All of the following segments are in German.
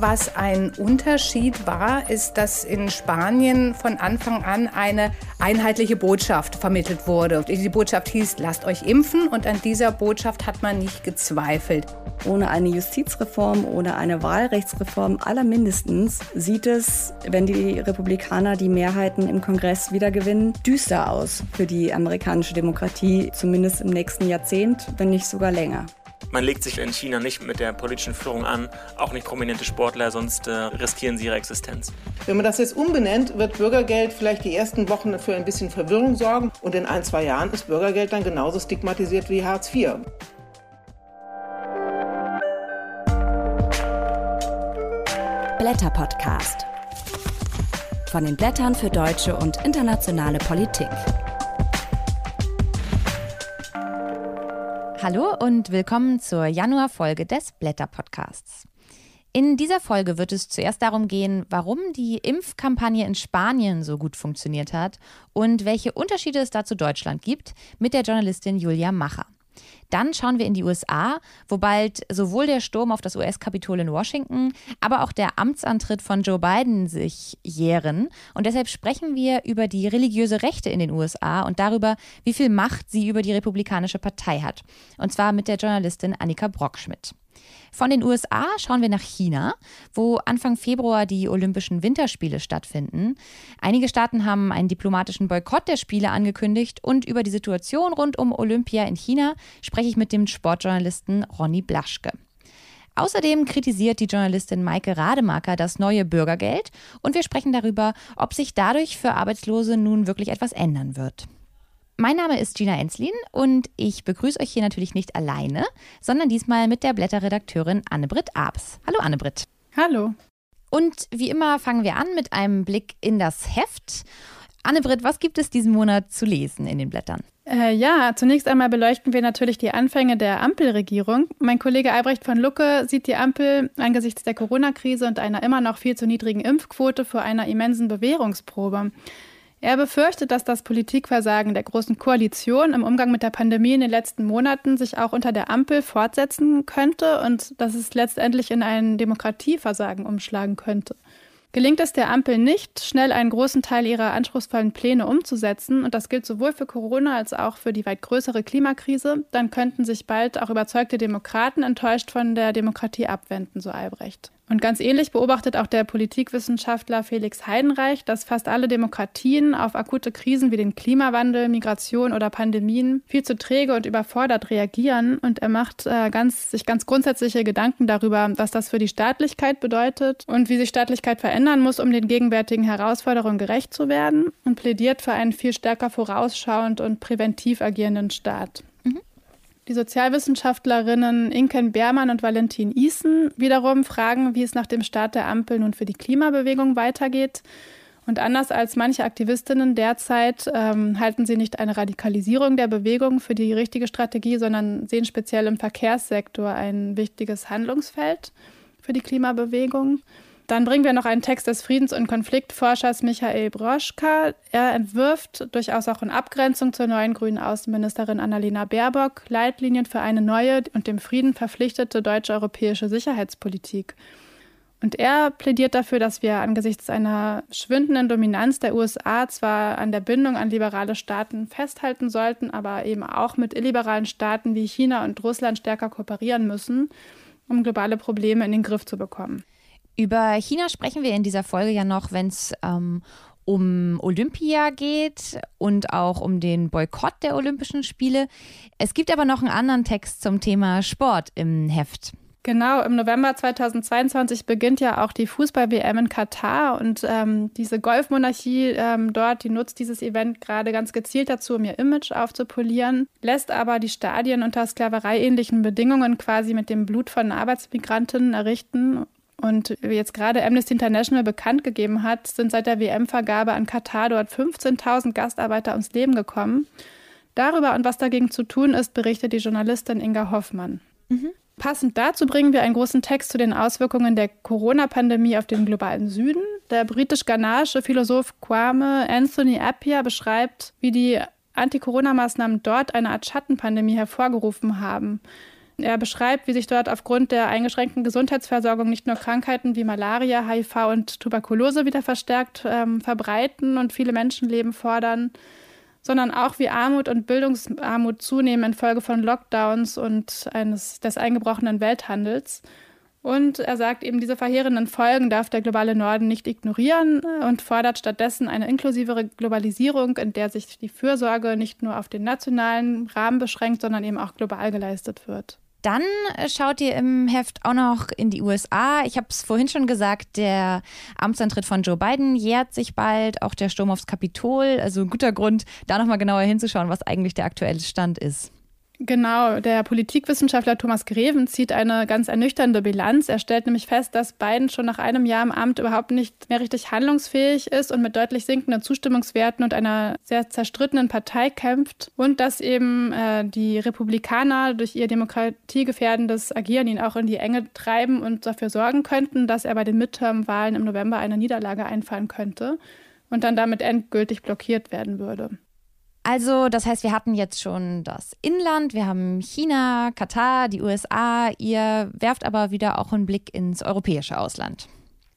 Was ein Unterschied war, ist, dass in Spanien von Anfang an eine einheitliche Botschaft vermittelt wurde. Die Botschaft hieß, lasst euch impfen und an dieser Botschaft hat man nicht gezweifelt. Ohne eine Justizreform, ohne eine Wahlrechtsreform allermindestens sieht es, wenn die Republikaner die Mehrheiten im Kongress wieder gewinnen, düster aus für die amerikanische Demokratie, zumindest im nächsten Jahrzehnt, wenn nicht sogar länger. Man legt sich in China nicht mit der politischen Führung an, auch nicht prominente Sportler, sonst äh, riskieren sie ihre Existenz. Wenn man das jetzt umbenennt, wird Bürgergeld vielleicht die ersten Wochen für ein bisschen Verwirrung sorgen und in ein, zwei Jahren ist Bürgergeld dann genauso stigmatisiert wie Hartz IV. Blätter Podcast. Von den Blättern für deutsche und internationale Politik. Hallo und willkommen zur Januarfolge des Blätter Podcasts. In dieser Folge wird es zuerst darum gehen, warum die Impfkampagne in Spanien so gut funktioniert hat und welche Unterschiede es da zu Deutschland gibt, mit der Journalistin Julia Macher. Dann schauen wir in die USA, wo bald sowohl der Sturm auf das US-Kapitol in Washington, aber auch der Amtsantritt von Joe Biden sich jähren. Und deshalb sprechen wir über die religiöse Rechte in den USA und darüber, wie viel Macht sie über die Republikanische Partei hat. Und zwar mit der Journalistin Annika Brockschmidt. Von den USA schauen wir nach China, wo Anfang Februar die Olympischen Winterspiele stattfinden. Einige Staaten haben einen diplomatischen Boykott der Spiele angekündigt und über die Situation rund um Olympia in China spreche ich mit dem Sportjournalisten Ronny Blaschke. Außerdem kritisiert die Journalistin Maike Rademacher das neue Bürgergeld und wir sprechen darüber, ob sich dadurch für Arbeitslose nun wirklich etwas ändern wird. Mein Name ist Gina Enslin und ich begrüße euch hier natürlich nicht alleine, sondern diesmal mit der Blätterredakteurin Anne-Britt Abs. Hallo Anne-Britt. Hallo. Und wie immer fangen wir an mit einem Blick in das Heft. Anne-Britt, was gibt es diesen Monat zu lesen in den Blättern? Äh, ja, zunächst einmal beleuchten wir natürlich die Anfänge der Ampelregierung. Mein Kollege Albrecht von Lucke sieht die Ampel angesichts der Corona-Krise und einer immer noch viel zu niedrigen Impfquote vor einer immensen Bewährungsprobe. Er befürchtet, dass das Politikversagen der Großen Koalition im Umgang mit der Pandemie in den letzten Monaten sich auch unter der Ampel fortsetzen könnte und dass es letztendlich in ein Demokratieversagen umschlagen könnte. Gelingt es der Ampel nicht, schnell einen großen Teil ihrer anspruchsvollen Pläne umzusetzen, und das gilt sowohl für Corona als auch für die weit größere Klimakrise, dann könnten sich bald auch überzeugte Demokraten enttäuscht von der Demokratie abwenden, so Albrecht. Und ganz ähnlich beobachtet auch der Politikwissenschaftler Felix Heidenreich, dass fast alle Demokratien auf akute Krisen wie den Klimawandel, Migration oder Pandemien viel zu träge und überfordert reagieren. Und er macht äh, ganz, sich ganz grundsätzliche Gedanken darüber, was das für die Staatlichkeit bedeutet und wie sich Staatlichkeit verändern muss, um den gegenwärtigen Herausforderungen gerecht zu werden und plädiert für einen viel stärker vorausschauend und präventiv agierenden Staat. Die Sozialwissenschaftlerinnen Inken Beermann und Valentin Isen wiederum fragen, wie es nach dem Start der Ampel nun für die Klimabewegung weitergeht. Und anders als manche Aktivistinnen derzeit ähm, halten sie nicht eine Radikalisierung der Bewegung für die richtige Strategie, sondern sehen speziell im Verkehrssektor ein wichtiges Handlungsfeld für die Klimabewegung. Dann bringen wir noch einen Text des Friedens- und Konfliktforschers Michael Broschka. Er entwirft, durchaus auch in Abgrenzung zur neuen grünen Außenministerin Annalena Baerbock, Leitlinien für eine neue und dem Frieden verpflichtete deutsche-europäische Sicherheitspolitik. Und er plädiert dafür, dass wir angesichts einer schwindenden Dominanz der USA zwar an der Bindung an liberale Staaten festhalten sollten, aber eben auch mit illiberalen Staaten wie China und Russland stärker kooperieren müssen, um globale Probleme in den Griff zu bekommen. Über China sprechen wir in dieser Folge ja noch, wenn es ähm, um Olympia geht und auch um den Boykott der Olympischen Spiele. Es gibt aber noch einen anderen Text zum Thema Sport im Heft. Genau, im November 2022 beginnt ja auch die Fußball-WM in Katar und ähm, diese Golfmonarchie ähm, dort, die nutzt dieses Event gerade ganz gezielt dazu, um ihr Image aufzupolieren, lässt aber die Stadien unter sklavereiähnlichen Bedingungen quasi mit dem Blut von Arbeitsmigrantinnen errichten und wie jetzt gerade Amnesty International bekannt gegeben hat, sind seit der WM-Vergabe an Katar dort 15.000 Gastarbeiter ums Leben gekommen. Darüber und was dagegen zu tun ist, berichtet die Journalistin Inga Hoffmann. Mhm. Passend dazu bringen wir einen großen Text zu den Auswirkungen der Corona-Pandemie auf den globalen Süden. Der britisch-ghanaische Philosoph Kwame Anthony Appiah beschreibt, wie die Anti-Corona-Maßnahmen dort eine Art Schattenpandemie hervorgerufen haben. Er beschreibt, wie sich dort aufgrund der eingeschränkten Gesundheitsversorgung nicht nur Krankheiten wie Malaria, HIV und Tuberkulose wieder verstärkt ähm, verbreiten und viele Menschenleben fordern, sondern auch wie Armut und Bildungsarmut zunehmen infolge von Lockdowns und eines des eingebrochenen Welthandels. Und er sagt eben, diese verheerenden Folgen darf der globale Norden nicht ignorieren und fordert stattdessen eine inklusivere Globalisierung, in der sich die Fürsorge nicht nur auf den nationalen Rahmen beschränkt, sondern eben auch global geleistet wird. Dann äh, schaut ihr im Heft auch noch in die USA. Ich habe es vorhin schon gesagt, der Amtsantritt von Joe Biden jährt sich bald, auch der Sturm aufs Kapitol. Also ein guter Grund, da nochmal genauer hinzuschauen, was eigentlich der aktuelle Stand ist. Genau, der Politikwissenschaftler Thomas Greven zieht eine ganz ernüchternde Bilanz. Er stellt nämlich fest, dass Biden schon nach einem Jahr im Amt überhaupt nicht mehr richtig handlungsfähig ist und mit deutlich sinkenden Zustimmungswerten und einer sehr zerstrittenen Partei kämpft und dass eben äh, die Republikaner durch ihr demokratiegefährdendes Agieren ihn auch in die Enge treiben und dafür sorgen könnten, dass er bei den Midterm-Wahlen im November eine Niederlage einfahren könnte und dann damit endgültig blockiert werden würde. Also, das heißt, wir hatten jetzt schon das Inland, wir haben China, Katar, die USA. Ihr werft aber wieder auch einen Blick ins europäische Ausland.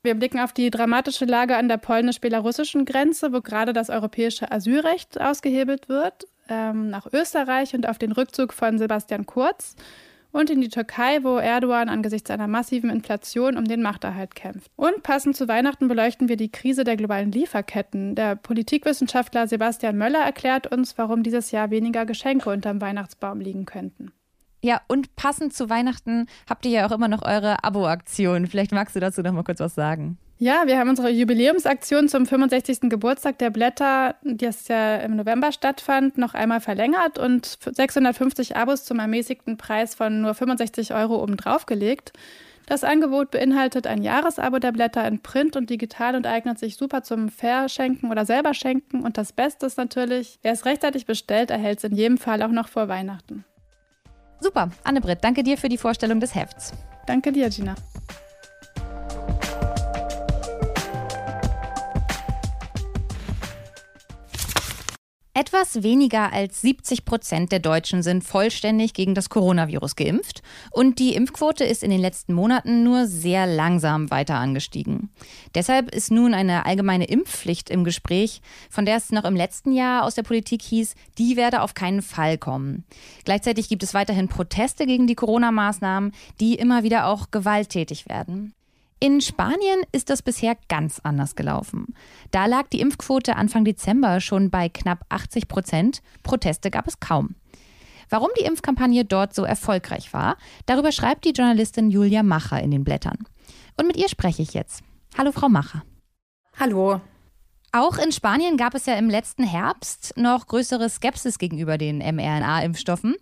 Wir blicken auf die dramatische Lage an der polnisch-belarussischen Grenze, wo gerade das europäische Asylrecht ausgehebelt wird, ähm, nach Österreich und auf den Rückzug von Sebastian Kurz und in die Türkei, wo Erdogan angesichts einer massiven Inflation um den Machterhalt kämpft. Und passend zu Weihnachten beleuchten wir die Krise der globalen Lieferketten. Der Politikwissenschaftler Sebastian Möller erklärt uns, warum dieses Jahr weniger Geschenke unterm Weihnachtsbaum liegen könnten. Ja, und passend zu Weihnachten habt ihr ja auch immer noch eure Abo-Aktion. Vielleicht magst du dazu noch mal kurz was sagen. Ja, wir haben unsere Jubiläumsaktion zum 65. Geburtstag der Blätter, die es ja im November stattfand, noch einmal verlängert und 650 Abos zum ermäßigten Preis von nur 65 Euro obendrauf gelegt. Das Angebot beinhaltet ein Jahresabo der Blätter in Print und digital und eignet sich super zum Verschenken oder selber schenken. Und das Beste ist natürlich, wer es rechtzeitig bestellt, erhält es in jedem Fall auch noch vor Weihnachten. Super, Anne-Britt, danke dir für die Vorstellung des Hefts. Danke dir, Gina. Etwas weniger als 70 Prozent der Deutschen sind vollständig gegen das Coronavirus geimpft und die Impfquote ist in den letzten Monaten nur sehr langsam weiter angestiegen. Deshalb ist nun eine allgemeine Impfpflicht im Gespräch, von der es noch im letzten Jahr aus der Politik hieß, die werde auf keinen Fall kommen. Gleichzeitig gibt es weiterhin Proteste gegen die Corona-Maßnahmen, die immer wieder auch gewalttätig werden. In Spanien ist das bisher ganz anders gelaufen. Da lag die Impfquote Anfang Dezember schon bei knapp 80 Prozent. Proteste gab es kaum. Warum die Impfkampagne dort so erfolgreich war, darüber schreibt die Journalistin Julia Macher in den Blättern. Und mit ihr spreche ich jetzt. Hallo, Frau Macher. Hallo. Auch in Spanien gab es ja im letzten Herbst noch größere Skepsis gegenüber den mRNA-Impfstoffen.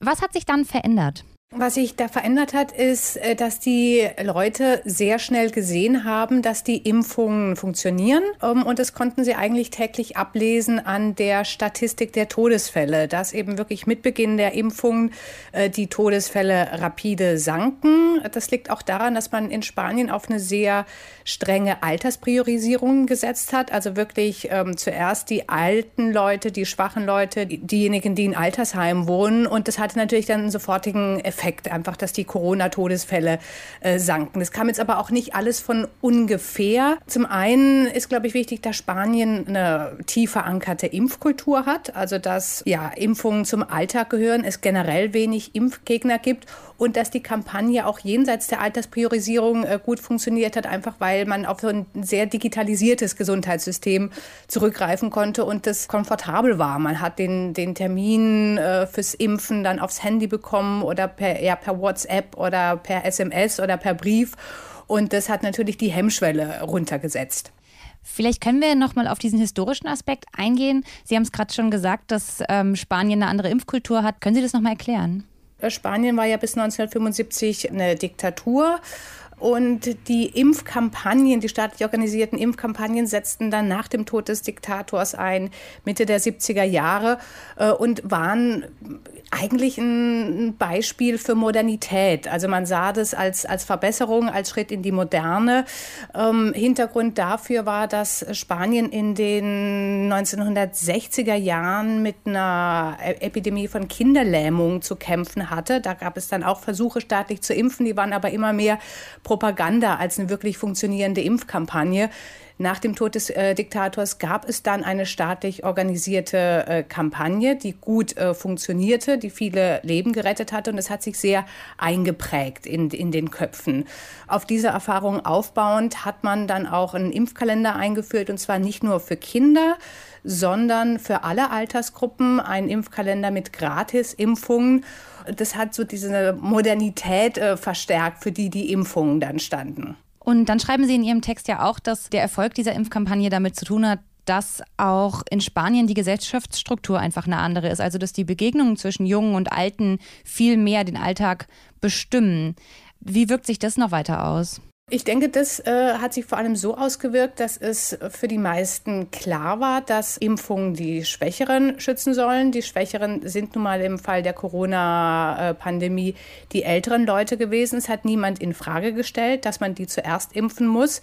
Was hat sich dann verändert? Was sich da verändert hat, ist, äh, dass die Leute sehr schnell gesehen haben, dass die Impfungen funktionieren. Ähm, und das konnten sie eigentlich täglich ablesen an der Statistik der Todesfälle, dass eben wirklich mit Beginn der Impfungen äh, die Todesfälle rapide sanken. Das liegt auch daran, dass man in Spanien auf eine sehr strenge Alterspriorisierung gesetzt hat. Also wirklich ähm, zuerst die alten Leute, die schwachen Leute, diejenigen, die in Altersheimen wohnen. Und das hatte natürlich dann einen sofortigen Effekt Effekt, einfach, dass die Corona-Todesfälle äh, sanken. Das kam jetzt aber auch nicht alles von ungefähr. Zum einen ist, glaube ich, wichtig, dass Spanien eine tief verankerte Impfkultur hat, also dass ja Impfungen zum Alltag gehören, es generell wenig Impfgegner gibt und dass die Kampagne auch jenseits der Alterspriorisierung äh, gut funktioniert hat, einfach weil man auf so ein sehr digitalisiertes Gesundheitssystem zurückgreifen konnte und das komfortabel war. Man hat den, den Termin äh, fürs Impfen dann aufs Handy bekommen oder per, ja, per WhatsApp oder per SMS oder per Brief. Und das hat natürlich die Hemmschwelle runtergesetzt. Vielleicht können wir noch mal auf diesen historischen Aspekt eingehen. Sie haben es gerade schon gesagt, dass ähm, Spanien eine andere Impfkultur hat. Können Sie das noch mal erklären? Spanien war ja bis 1975 eine Diktatur. Und die Impfkampagnen, die staatlich organisierten Impfkampagnen setzten dann nach dem Tod des Diktators ein, Mitte der 70er Jahre, äh, und waren eigentlich ein Beispiel für Modernität. Also man sah das als, als Verbesserung, als Schritt in die Moderne. Ähm, Hintergrund dafür war, dass Spanien in den 1960er Jahren mit einer e-, Epidemie von Kinderlähmung zu kämpfen hatte. Da gab es dann auch Versuche, staatlich zu impfen, die waren aber immer mehr Propaganda als eine wirklich funktionierende Impfkampagne. Nach dem Tod des äh, Diktators gab es dann eine staatlich organisierte äh, Kampagne, die gut äh, funktionierte, die viele Leben gerettet hatte und es hat sich sehr eingeprägt in, in den Köpfen. Auf diese Erfahrung aufbauend hat man dann auch einen Impfkalender eingeführt und zwar nicht nur für Kinder, sondern für alle Altersgruppen einen Impfkalender mit Gratisimpfungen. Das hat so diese Modernität äh, verstärkt, für die die Impfungen dann standen. Und dann schreiben Sie in Ihrem Text ja auch, dass der Erfolg dieser Impfkampagne damit zu tun hat, dass auch in Spanien die Gesellschaftsstruktur einfach eine andere ist. Also dass die Begegnungen zwischen Jungen und Alten viel mehr den Alltag bestimmen. Wie wirkt sich das noch weiter aus? Ich denke, das äh, hat sich vor allem so ausgewirkt, dass es für die meisten klar war, dass Impfungen die Schwächeren schützen sollen. Die Schwächeren sind nun mal im Fall der Corona-Pandemie die älteren Leute gewesen. Es hat niemand in Frage gestellt, dass man die zuerst impfen muss.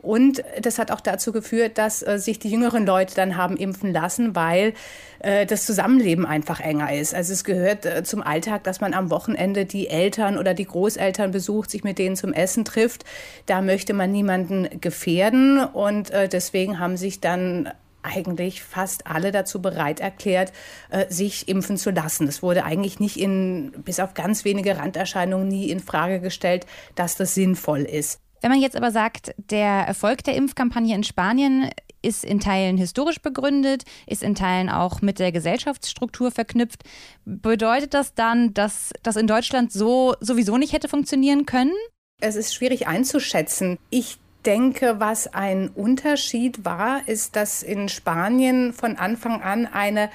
Und das hat auch dazu geführt, dass äh, sich die jüngeren Leute dann haben impfen lassen, weil äh, das Zusammenleben einfach enger ist. Also es gehört äh, zum Alltag, dass man am Wochenende die Eltern oder die Großeltern besucht, sich mit denen zum Essen trifft. Da möchte man niemanden gefährden und äh, deswegen haben sich dann eigentlich fast alle dazu bereit erklärt, äh, sich impfen zu lassen. Es wurde eigentlich nicht in, bis auf ganz wenige Randerscheinungen nie in Frage gestellt, dass das sinnvoll ist. Wenn man jetzt aber sagt, der Erfolg der Impfkampagne in Spanien ist in Teilen historisch begründet, ist in Teilen auch mit der Gesellschaftsstruktur verknüpft, bedeutet das dann, dass das in Deutschland so sowieso nicht hätte funktionieren können? Es ist schwierig einzuschätzen. Ich denke, was ein Unterschied war, ist, dass in Spanien von Anfang an eine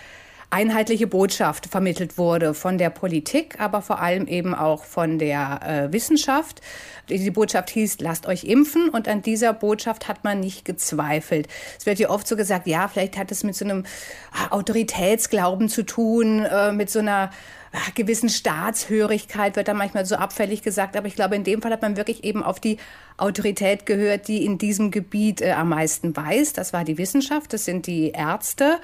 einheitliche Botschaft vermittelt wurde von der Politik, aber vor allem eben auch von der äh, Wissenschaft. Die Botschaft hieß, lasst euch impfen und an dieser Botschaft hat man nicht gezweifelt. Es wird ja oft so gesagt, ja, vielleicht hat es mit so einem ah, Autoritätsglauben zu tun, äh, mit so einer ah, gewissen Staatshörigkeit wird da manchmal so abfällig gesagt, aber ich glaube, in dem Fall hat man wirklich eben auf die Autorität gehört, die in diesem Gebiet äh, am meisten weiß. Das war die Wissenschaft, das sind die Ärzte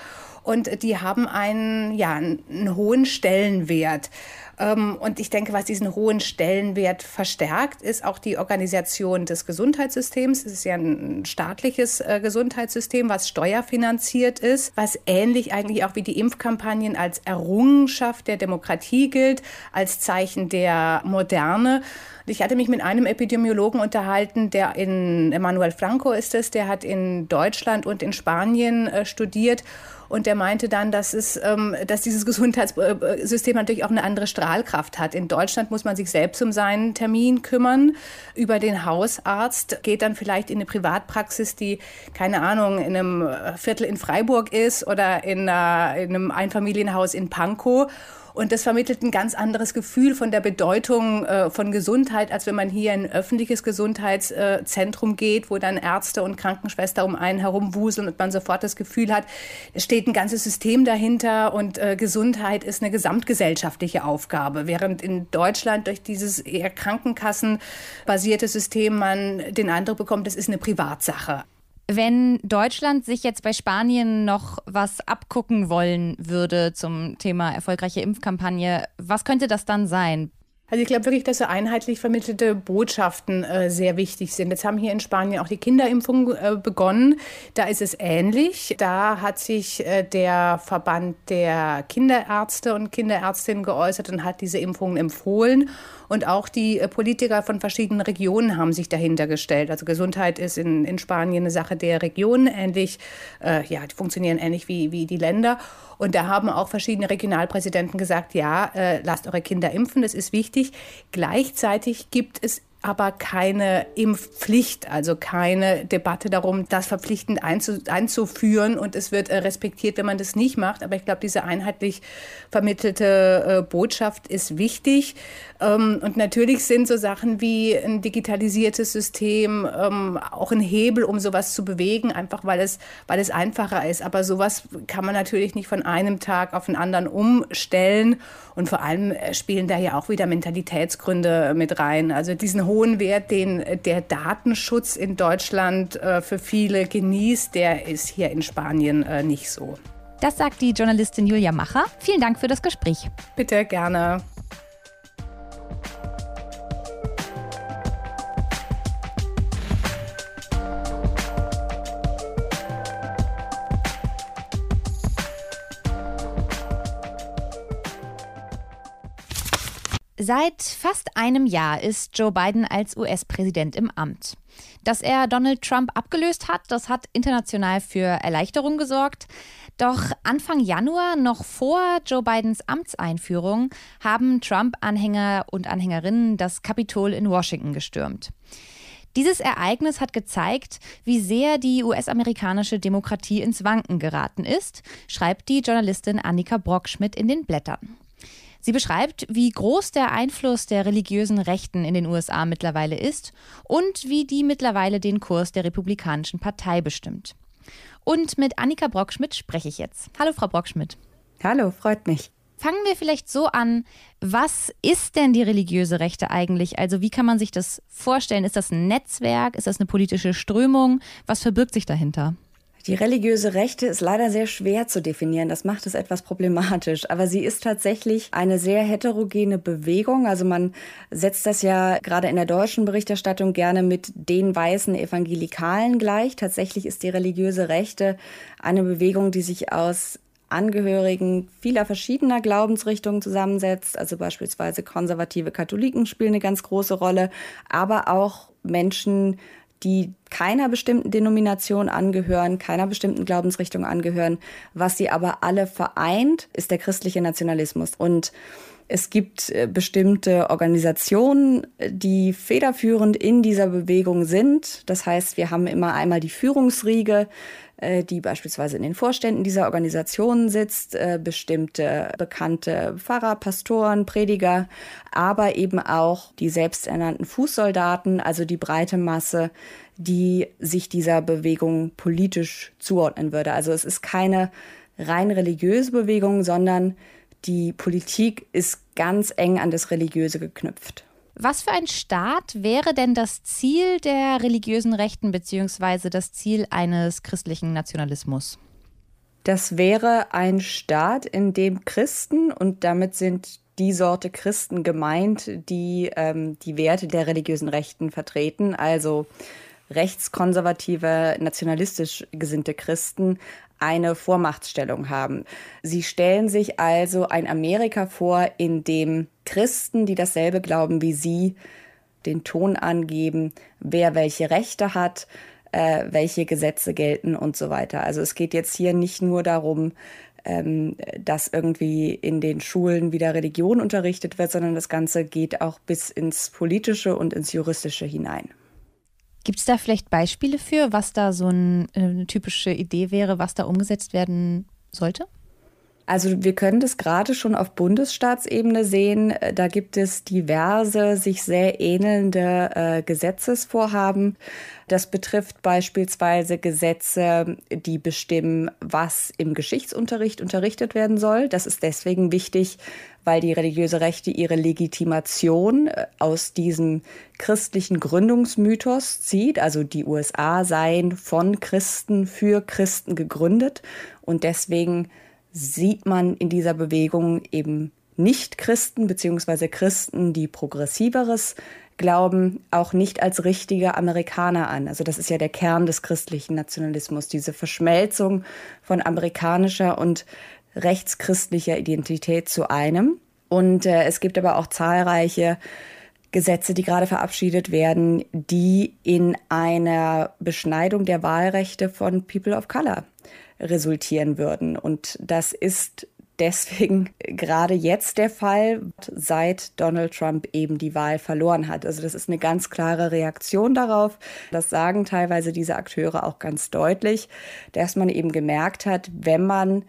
und die haben einen, ja, einen hohen Stellenwert. Ähm, und ich denke, was diesen hohen Stellenwert verstärkt, ist auch die Organisation des Gesundheitssystems. Es ist ja ein staatliches äh, Gesundheitssystem, was steuerfinanziert ist, was ähnlich eigentlich auch wie die Impfkampagnen als Errungenschaft der Demokratie gilt, als Zeichen der Moderne. Ich hatte mich mit einem Epidemiologen unterhalten, der in Emmanuel Franco ist es, der hat in Deutschland und in Spanien äh, studiert und der meinte dann, dass, es, ähm, dass dieses Gesundheitssystem natürlich auch eine andere Strahlkraft hat. In Deutschland muss man sich selbst um seinen Termin kümmern. Über den Hausarzt geht dann vielleicht in eine Privatpraxis, die, keine Ahnung, in einem Viertel in Freiburg ist oder in, einer, in einem Einfamilienhaus in Pankow. Und das vermittelt ein ganz anderes Gefühl von der Bedeutung äh, von Gesundheit, als wenn man hier in ein öffentliches Gesundheitszentrum geht, wo dann Ärzte und Krankenschwester um einen herumwuseln und man sofort das Gefühl hat, es steht ein ganzes System dahinter und äh, Gesundheit ist eine gesamtgesellschaftliche Aufgabe. Während in Deutschland durch dieses eher krankenkassenbasierte System man den Eindruck bekommt, das ist eine Privatsache. Wenn Deutschland sich jetzt bei Spanien noch was abgucken wollen würde zum Thema erfolgreiche Impfkampagne, was könnte das dann sein? Also ich glaube wirklich, dass so einheitlich vermittelte Botschaften äh, sehr wichtig sind. Jetzt haben hier in Spanien auch die Kinderimpfungen äh, begonnen. Da ist es ähnlich. Da hat sich äh, der Verband der Kinderärzte und Kinderärztinnen geäußert und hat diese Impfungen empfohlen. Und auch die äh, Politiker von verschiedenen Regionen haben sich dahinter gestellt. Also Gesundheit ist in, in Spanien eine Sache der Regionen, ähnlich, äh, ja, die funktionieren ähnlich wie, wie die Länder. Und da haben auch verschiedene Regionalpräsidenten gesagt, ja, äh, lasst eure Kinder impfen, das ist wichtig. Gleichzeitig gibt es aber keine Impfpflicht, also keine Debatte darum, das verpflichtend einzuführen. Und es wird äh, respektiert, wenn man das nicht macht. Aber ich glaube, diese einheitlich vermittelte äh, Botschaft ist wichtig. Ähm, und natürlich sind so Sachen wie ein digitalisiertes System ähm, auch ein Hebel, um sowas zu bewegen, einfach weil es, weil es einfacher ist. Aber sowas kann man natürlich nicht von einem Tag auf den anderen umstellen. Und vor allem äh, spielen da ja auch wieder Mentalitätsgründe mit rein. Also diesen hohen Wert, den der Datenschutz in Deutschland äh, für viele genießt, der ist hier in Spanien äh, nicht so. Das sagt die Journalistin Julia Macher. Vielen Dank für das Gespräch. Bitte gerne. Seit fast einem Jahr ist Joe Biden als US-Präsident im Amt. Dass er Donald Trump abgelöst hat, das hat international für Erleichterung gesorgt. Doch Anfang Januar, noch vor Joe Bidens Amtseinführung, haben Trump-Anhänger und Anhängerinnen das Kapitol in Washington gestürmt. Dieses Ereignis hat gezeigt, wie sehr die US-amerikanische Demokratie ins Wanken geraten ist, schreibt die Journalistin Annika Brockschmidt in den Blättern. Sie beschreibt, wie groß der Einfluss der religiösen Rechten in den USA mittlerweile ist und wie die mittlerweile den Kurs der Republikanischen Partei bestimmt. Und mit Annika Brockschmidt spreche ich jetzt. Hallo, Frau Brockschmidt. Hallo, freut mich. Fangen wir vielleicht so an, was ist denn die religiöse Rechte eigentlich? Also wie kann man sich das vorstellen? Ist das ein Netzwerk? Ist das eine politische Strömung? Was verbirgt sich dahinter? Die religiöse Rechte ist leider sehr schwer zu definieren. Das macht es etwas problematisch. Aber sie ist tatsächlich eine sehr heterogene Bewegung. Also man setzt das ja gerade in der deutschen Berichterstattung gerne mit den weißen Evangelikalen gleich. Tatsächlich ist die religiöse Rechte eine Bewegung, die sich aus Angehörigen vieler verschiedener Glaubensrichtungen zusammensetzt. Also beispielsweise konservative Katholiken spielen eine ganz große Rolle, aber auch Menschen, die keiner bestimmten Denomination angehören, keiner bestimmten Glaubensrichtung angehören. Was sie aber alle vereint, ist der christliche Nationalismus. Und es gibt äh, bestimmte Organisationen, die federführend in dieser Bewegung sind. Das heißt, wir haben immer einmal die Führungsriege, die beispielsweise in den Vorständen dieser Organisationen sitzt, äh, bestimmte bekannte Pfarrer, Pastoren, Prediger, aber eben auch die selbsternannten Fußsoldaten, also die breite Masse, die sich dieser Bewegung politisch zuordnen würde. Also es ist keine rein religiöse Bewegung, sondern die Politik ist ganz eng an das Religiöse geknüpft. Was für ein Staat wäre denn das Ziel der religiösen Rechten bzw. das Ziel eines christlichen Nationalismus? Das wäre ein Staat, in dem Christen, und damit sind die Sorte Christen gemeint, die ähm, die Werte der religiösen Rechten vertreten, also rechtskonservative, nationalistisch gesinnte Christen, eine Vormachtstellung haben. Sie stellen sich also ein Amerika vor, in dem Christen, die dasselbe glauben wie sie, den Ton angeben, wer welche Rechte hat, äh, welche Gesetze gelten und so weiter. Also es geht jetzt hier nicht nur darum, ähm, dass irgendwie in den Schulen wieder Religion unterrichtet wird, sondern das Ganze geht auch bis ins Politische und ins Juristische hinein. Gibt es da vielleicht Beispiele für, was da so ein, äh, eine typische Idee wäre, was da umgesetzt werden sollte? Also wir können das gerade schon auf Bundesstaatsebene sehen. Äh, da gibt es diverse, sich sehr ähnelnde äh, Gesetzesvorhaben. Das betrifft beispielsweise Gesetze, die bestimmen, was im Geschichtsunterricht unterrichtet werden soll. Das ist deswegen wichtig, weil die religiöse Rechte ihre Legitimation äh, aus diesem christlichen Gründungsmythos zieht. Also die USA seien von Christen für Christen gegründet und deswegen sieht man in dieser Bewegung eben nicht Christen beziehungsweise Christen, die progressiveres glauben, auch nicht als richtige Amerikaner an. Also das ist ja der Kern des christlichen Nationalismus, diese Verschmelzung von amerikanischer und rechtschristlicher Identität zu einem. Und äh, es gibt aber auch zahlreiche Gesetze, die gerade verabschiedet werden, die in einer Beschneidung der Wahlrechte von People of Color resultieren würden. Und das ist deswegen gerade jetzt der Fall, seit Donald Trump eben die Wahl verloren hat. Also das ist eine ganz klare Reaktion darauf. Das sagen teilweise diese Akteure auch ganz deutlich, dass man eben gemerkt hat, wenn man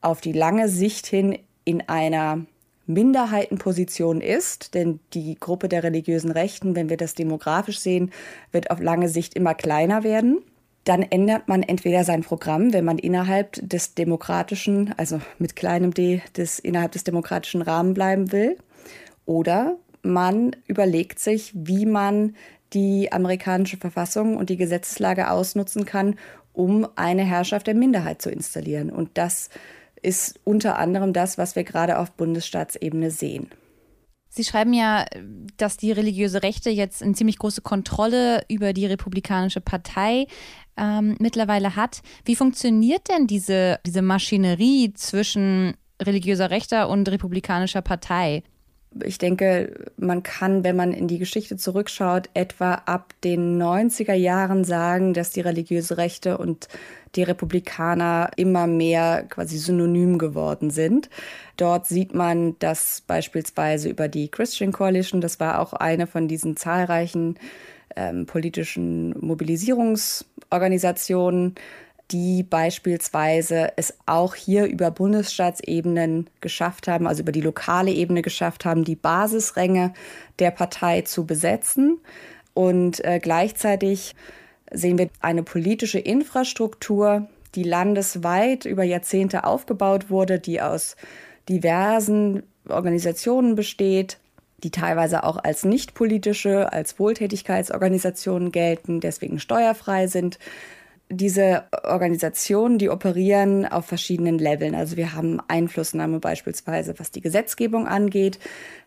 auf die lange Sicht hin in einer Minderheitenposition ist, denn die Gruppe der religiösen Rechten, wenn wir das demografisch sehen, wird auf lange Sicht immer kleiner werden dann ändert man entweder sein Programm, wenn man innerhalb des demokratischen, also mit kleinem d, des, innerhalb des demokratischen Rahmen bleiben will, oder man überlegt sich, wie man die amerikanische Verfassung und die Gesetzeslage ausnutzen kann, um eine Herrschaft der Minderheit zu installieren. Und das ist unter anderem das, was wir gerade auf Bundesstaatsebene sehen. Sie schreiben ja, dass die religiöse Rechte jetzt eine ziemlich große Kontrolle über die Republikanische Partei ähm, mittlerweile hat. Wie funktioniert denn diese, diese Maschinerie zwischen religiöser Rechter und republikanischer Partei? Ich denke, man kann, wenn man in die Geschichte zurückschaut, etwa ab den 90er Jahren sagen, dass die religiöse Rechte und die Republikaner immer mehr quasi synonym geworden sind. Dort sieht man, dass beispielsweise über die Christian Coalition, das war auch eine von diesen zahlreichen ähm, politischen Mobilisierungsorganisationen, die beispielsweise es auch hier über Bundesstaatsebenen geschafft haben, also über die lokale Ebene geschafft haben, die Basisränge der Partei zu besetzen. Und äh, gleichzeitig sehen wir eine politische Infrastruktur, die landesweit über Jahrzehnte aufgebaut wurde, die aus diversen Organisationen besteht, die teilweise auch als nicht politische, als Wohltätigkeitsorganisationen gelten, deswegen steuerfrei sind. Diese Organisationen, die operieren auf verschiedenen Leveln. Also wir haben Einflussnahme beispielsweise, was die Gesetzgebung angeht.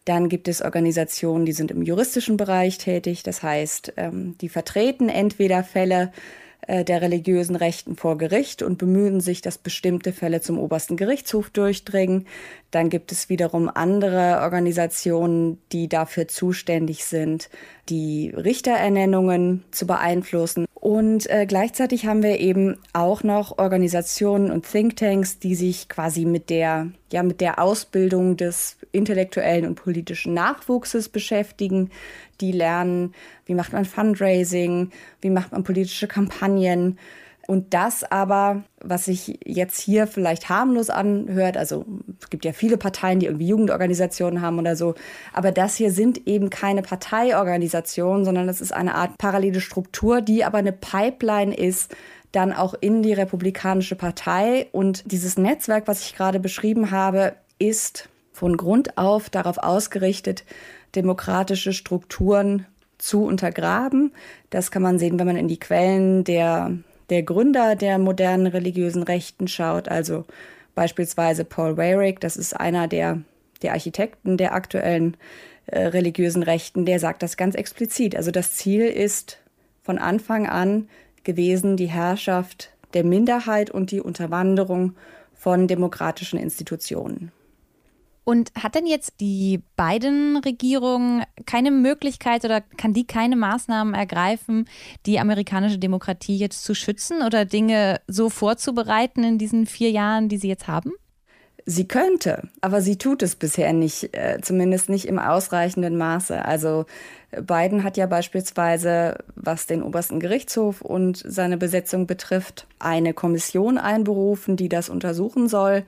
Dann gibt es Organisationen, die sind im juristischen Bereich tätig. Das heißt, ähm, die vertreten entweder Fälle der religiösen Rechten vor Gericht und bemühen sich, dass bestimmte Fälle zum obersten Gerichtshof durchdringen. Dann gibt es wiederum andere Organisationen, die dafür zuständig sind, die Richterernennungen zu beeinflussen. Und äh, gleichzeitig haben wir eben auch noch Organisationen und Thinktanks, die sich quasi mit der, ja, mit der Ausbildung des intellektuellen und politischen Nachwuchses beschäftigen. Die lernen, wie macht man Fundraising, wie macht man politische Kampagnen. Und das aber, was sich jetzt hier vielleicht harmlos anhört, also es gibt ja viele Parteien, die irgendwie Jugendorganisationen haben oder so, aber das hier sind eben keine Parteiorganisationen, sondern das ist eine Art parallele Struktur, die aber eine Pipeline ist, dann auch in die Republikanische Partei. Und dieses Netzwerk, was ich gerade beschrieben habe, ist von Grund auf darauf ausgerichtet, demokratische Strukturen zu untergraben. Das kann man sehen, wenn man in die Quellen der, der Gründer der modernen religiösen Rechten schaut. Also beispielsweise Paul Weyrich, das ist einer der, der Architekten der aktuellen äh, religiösen Rechten, der sagt das ganz explizit. Also das Ziel ist von Anfang an gewesen, die Herrschaft der Minderheit und die Unterwanderung von demokratischen Institutionen. Und hat denn jetzt die Biden-Regierung keine Möglichkeit oder kann die keine Maßnahmen ergreifen, die amerikanische Demokratie jetzt zu schützen oder Dinge so vorzubereiten in diesen vier Jahren, die sie jetzt haben? Sie könnte, aber sie tut es bisher nicht, äh, zumindest nicht im ausreichenden Maße. Also Biden hat ja beispielsweise, was den obersten Gerichtshof und seine Besetzung betrifft, eine Kommission einberufen, die das untersuchen soll.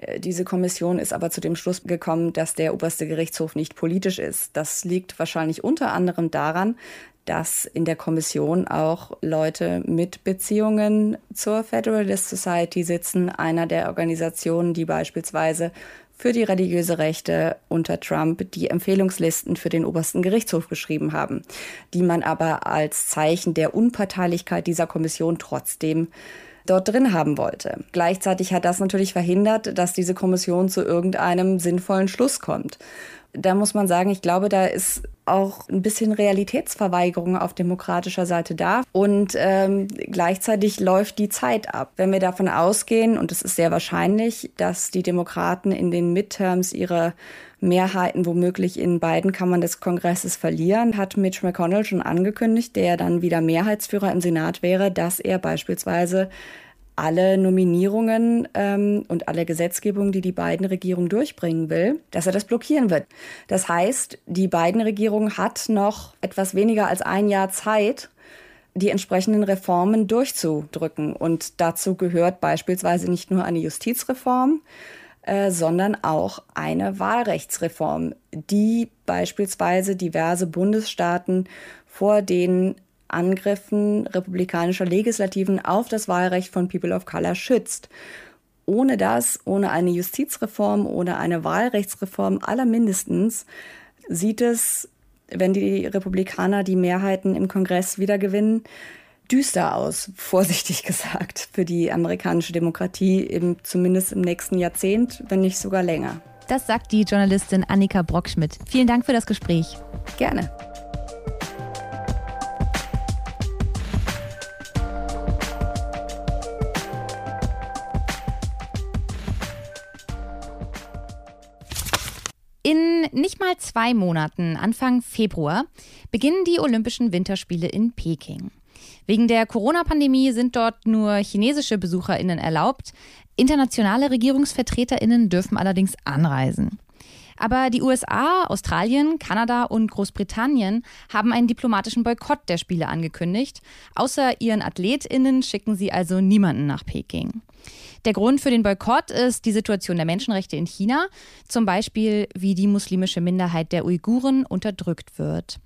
Äh, diese Kommission ist aber zu dem Schluss gekommen, dass der oberste Gerichtshof nicht politisch ist. Das liegt wahrscheinlich unter anderem daran, dass in der Kommission auch Leute mit Beziehungen zur Federalist Society sitzen, einer der Organisationen, die beispielsweise für die religiöse Rechte unter Trump die Empfehlungslisten für den obersten Gerichtshof geschrieben haben, die man aber als Zeichen der Unparteilichkeit dieser Kommission trotzdem dort drin haben wollte. Gleichzeitig hat das natürlich verhindert, dass diese Kommission zu irgendeinem sinnvollen Schluss kommt. Da muss man sagen, ich glaube, da ist auch ein bisschen Realitätsverweigerung auf demokratischer Seite da. Und ähm, gleichzeitig läuft die Zeit ab. Wenn wir davon ausgehen, und es ist sehr wahrscheinlich, dass die Demokraten in den Midterms ihre Mehrheiten womöglich in beiden Kammern des Kongresses verlieren, hat Mitch McConnell schon angekündigt, der dann wieder Mehrheitsführer im Senat wäre, dass er beispielsweise alle Nominierungen ähm, und alle Gesetzgebung, die die beiden Regierung durchbringen will, dass er das blockieren wird. Das heißt, die beiden Regierung hat noch etwas weniger als ein Jahr Zeit, die entsprechenden Reformen durchzudrücken. Und dazu gehört beispielsweise nicht nur eine Justizreform, äh, sondern auch eine Wahlrechtsreform, die beispielsweise diverse Bundesstaaten vor den Angriffen republikanischer Legislativen auf das Wahlrecht von People of Color schützt. Ohne das, ohne eine Justizreform, ohne eine Wahlrechtsreform allermindestens, sieht es, wenn die Republikaner die Mehrheiten im Kongress wiedergewinnen, düster aus, vorsichtig gesagt, für die amerikanische Demokratie, eben zumindest im nächsten Jahrzehnt, wenn nicht sogar länger. Das sagt die Journalistin Annika Brockschmidt. Vielen Dank für das Gespräch. Gerne. In nicht mal zwei Monaten, Anfang Februar, beginnen die Olympischen Winterspiele in Peking. Wegen der Corona-Pandemie sind dort nur chinesische BesucherInnen erlaubt. Internationale RegierungsvertreterInnen dürfen allerdings anreisen. Aber die USA, Australien, Kanada und Großbritannien haben einen diplomatischen Boykott der Spiele angekündigt. Außer ihren AthletInnen schicken sie also niemanden nach Peking. Der Grund für den Boykott ist die Situation der Menschenrechte in China, zum Beispiel wie die muslimische Minderheit der Uiguren unterdrückt wird.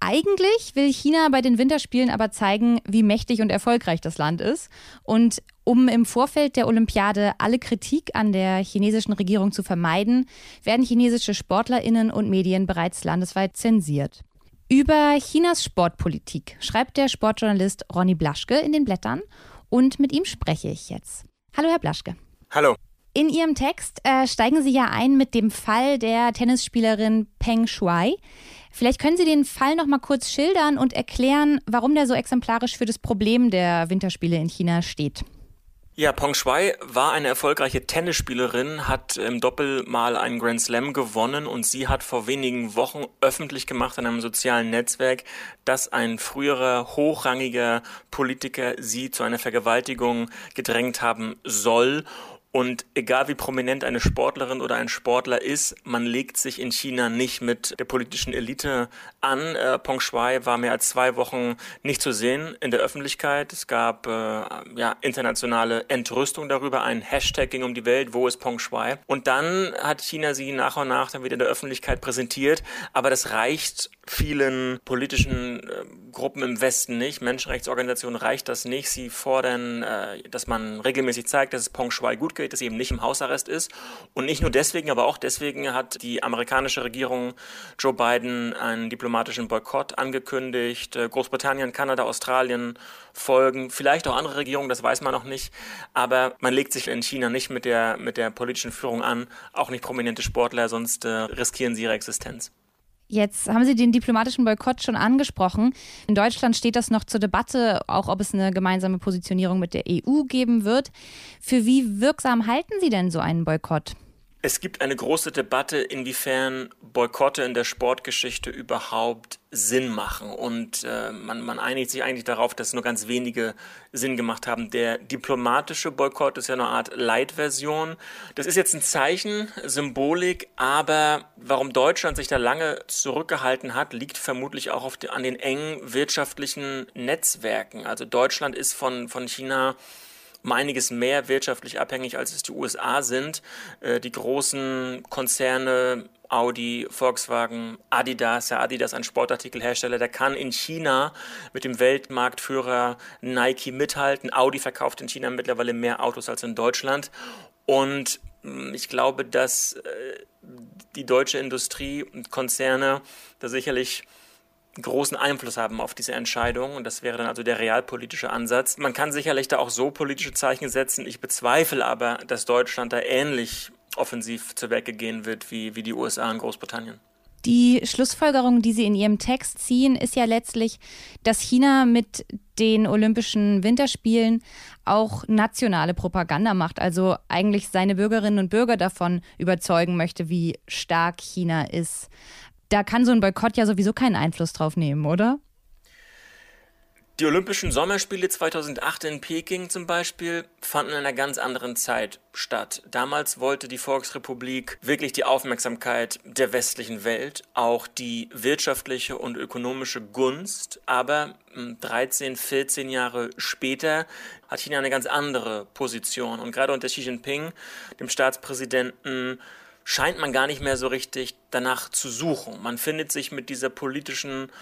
Eigentlich will China bei den Winterspielen aber zeigen, wie mächtig und erfolgreich das Land ist. Und um im Vorfeld der Olympiade alle Kritik an der chinesischen Regierung zu vermeiden, werden chinesische Sportlerinnen und Medien bereits landesweit zensiert. Über Chinas Sportpolitik schreibt der Sportjournalist Ronny Blaschke in den Blättern und mit ihm spreche ich jetzt. Hallo, Herr Blaschke. Hallo. In Ihrem Text äh, steigen Sie ja ein mit dem Fall der Tennisspielerin Peng Shuai. Vielleicht können Sie den Fall noch mal kurz schildern und erklären, warum der so exemplarisch für das Problem der Winterspiele in China steht. Ja, Peng Shuai war eine erfolgreiche Tennisspielerin, hat im Doppel mal einen Grand Slam gewonnen und sie hat vor wenigen Wochen öffentlich gemacht in einem sozialen Netzwerk, dass ein früherer hochrangiger Politiker sie zu einer Vergewaltigung gedrängt haben soll und egal wie prominent eine Sportlerin oder ein Sportler ist, man legt sich in China nicht mit der politischen Elite an. Äh, Peng Shuai war mehr als zwei Wochen nicht zu sehen in der Öffentlichkeit. Es gab äh, ja, internationale Entrüstung darüber. Ein Hashtag ging um die Welt, wo ist Peng Shuai? Und dann hat China sie nach und nach dann wieder in der Öffentlichkeit präsentiert. Aber das reicht vielen politischen äh, Gruppen im Westen nicht. Menschenrechtsorganisationen reicht das nicht. Sie fordern, äh, dass man regelmäßig zeigt, dass es Peng Shuai gut geht, dass sie eben nicht im Hausarrest ist. Und nicht nur deswegen, aber auch deswegen hat die amerikanische Regierung Joe Biden einen diplomatischen Boykott angekündigt. Äh, Großbritannien, Kanada, Australien folgen, vielleicht auch andere Regierungen, das weiß man noch nicht. Aber man legt sich in China nicht mit der, mit der politischen Führung an, auch nicht prominente Sportler, sonst äh, riskieren sie ihre Existenz. Jetzt haben Sie den diplomatischen Boykott schon angesprochen. In Deutschland steht das noch zur Debatte, auch ob es eine gemeinsame Positionierung mit der EU geben wird. Für wie wirksam halten Sie denn so einen Boykott? Es gibt eine große Debatte, inwiefern Boykotte in der Sportgeschichte überhaupt Sinn machen. Und äh, man, man einigt sich eigentlich darauf, dass nur ganz wenige Sinn gemacht haben. Der diplomatische Boykott ist ja eine Art Leitversion. Das ist jetzt ein Zeichen, Symbolik, aber warum Deutschland sich da lange zurückgehalten hat, liegt vermutlich auch die, an den engen wirtschaftlichen Netzwerken. Also Deutschland ist von, von China um einiges mehr wirtschaftlich abhängig, als es die USA sind. Äh, die großen Konzerne Audi, Volkswagen, Adidas, ja Adidas ein Sportartikelhersteller, der kann in China mit dem Weltmarktführer Nike mithalten. Audi verkauft in China mittlerweile mehr Autos als in Deutschland. Und hm, ich glaube, dass äh, die deutsche Industrie und Konzerne da sicherlich großen Einfluss haben auf diese Entscheidung. Und das wäre dann also der realpolitische Ansatz. Man kann sicherlich da auch so politische Zeichen setzen. Ich bezweifle aber, dass Deutschland da ähnlich offensiv zur Werke gehen wird wie, wie die USA und Großbritannien. Die Schlussfolgerung, die Sie in Ihrem Text ziehen, ist ja letztlich, dass China mit den Olympischen Winterspielen auch nationale Propaganda macht, also eigentlich seine Bürgerinnen und Bürger davon überzeugen möchte, wie stark China ist da kann so ein Boykott ja sowieso keinen Einfluss drauf nehmen, oder? Die Olympischen Sommerspiele 2008 in Peking zum Beispiel fanden in einer ganz anderen Zeit statt. Damals wollte die Volksrepublik wirklich die Aufmerksamkeit der westlichen Welt, auch die wirtschaftliche und ökonomische Gunst. Aber 13, hm, 14 Jahre später hat China eine ganz andere Position. Und gerade unter Xi Jinping, dem Staatspräsidenten, scheint man gar nicht mehr so richtig danach zu suchen. Man findet sich mit dieser politischen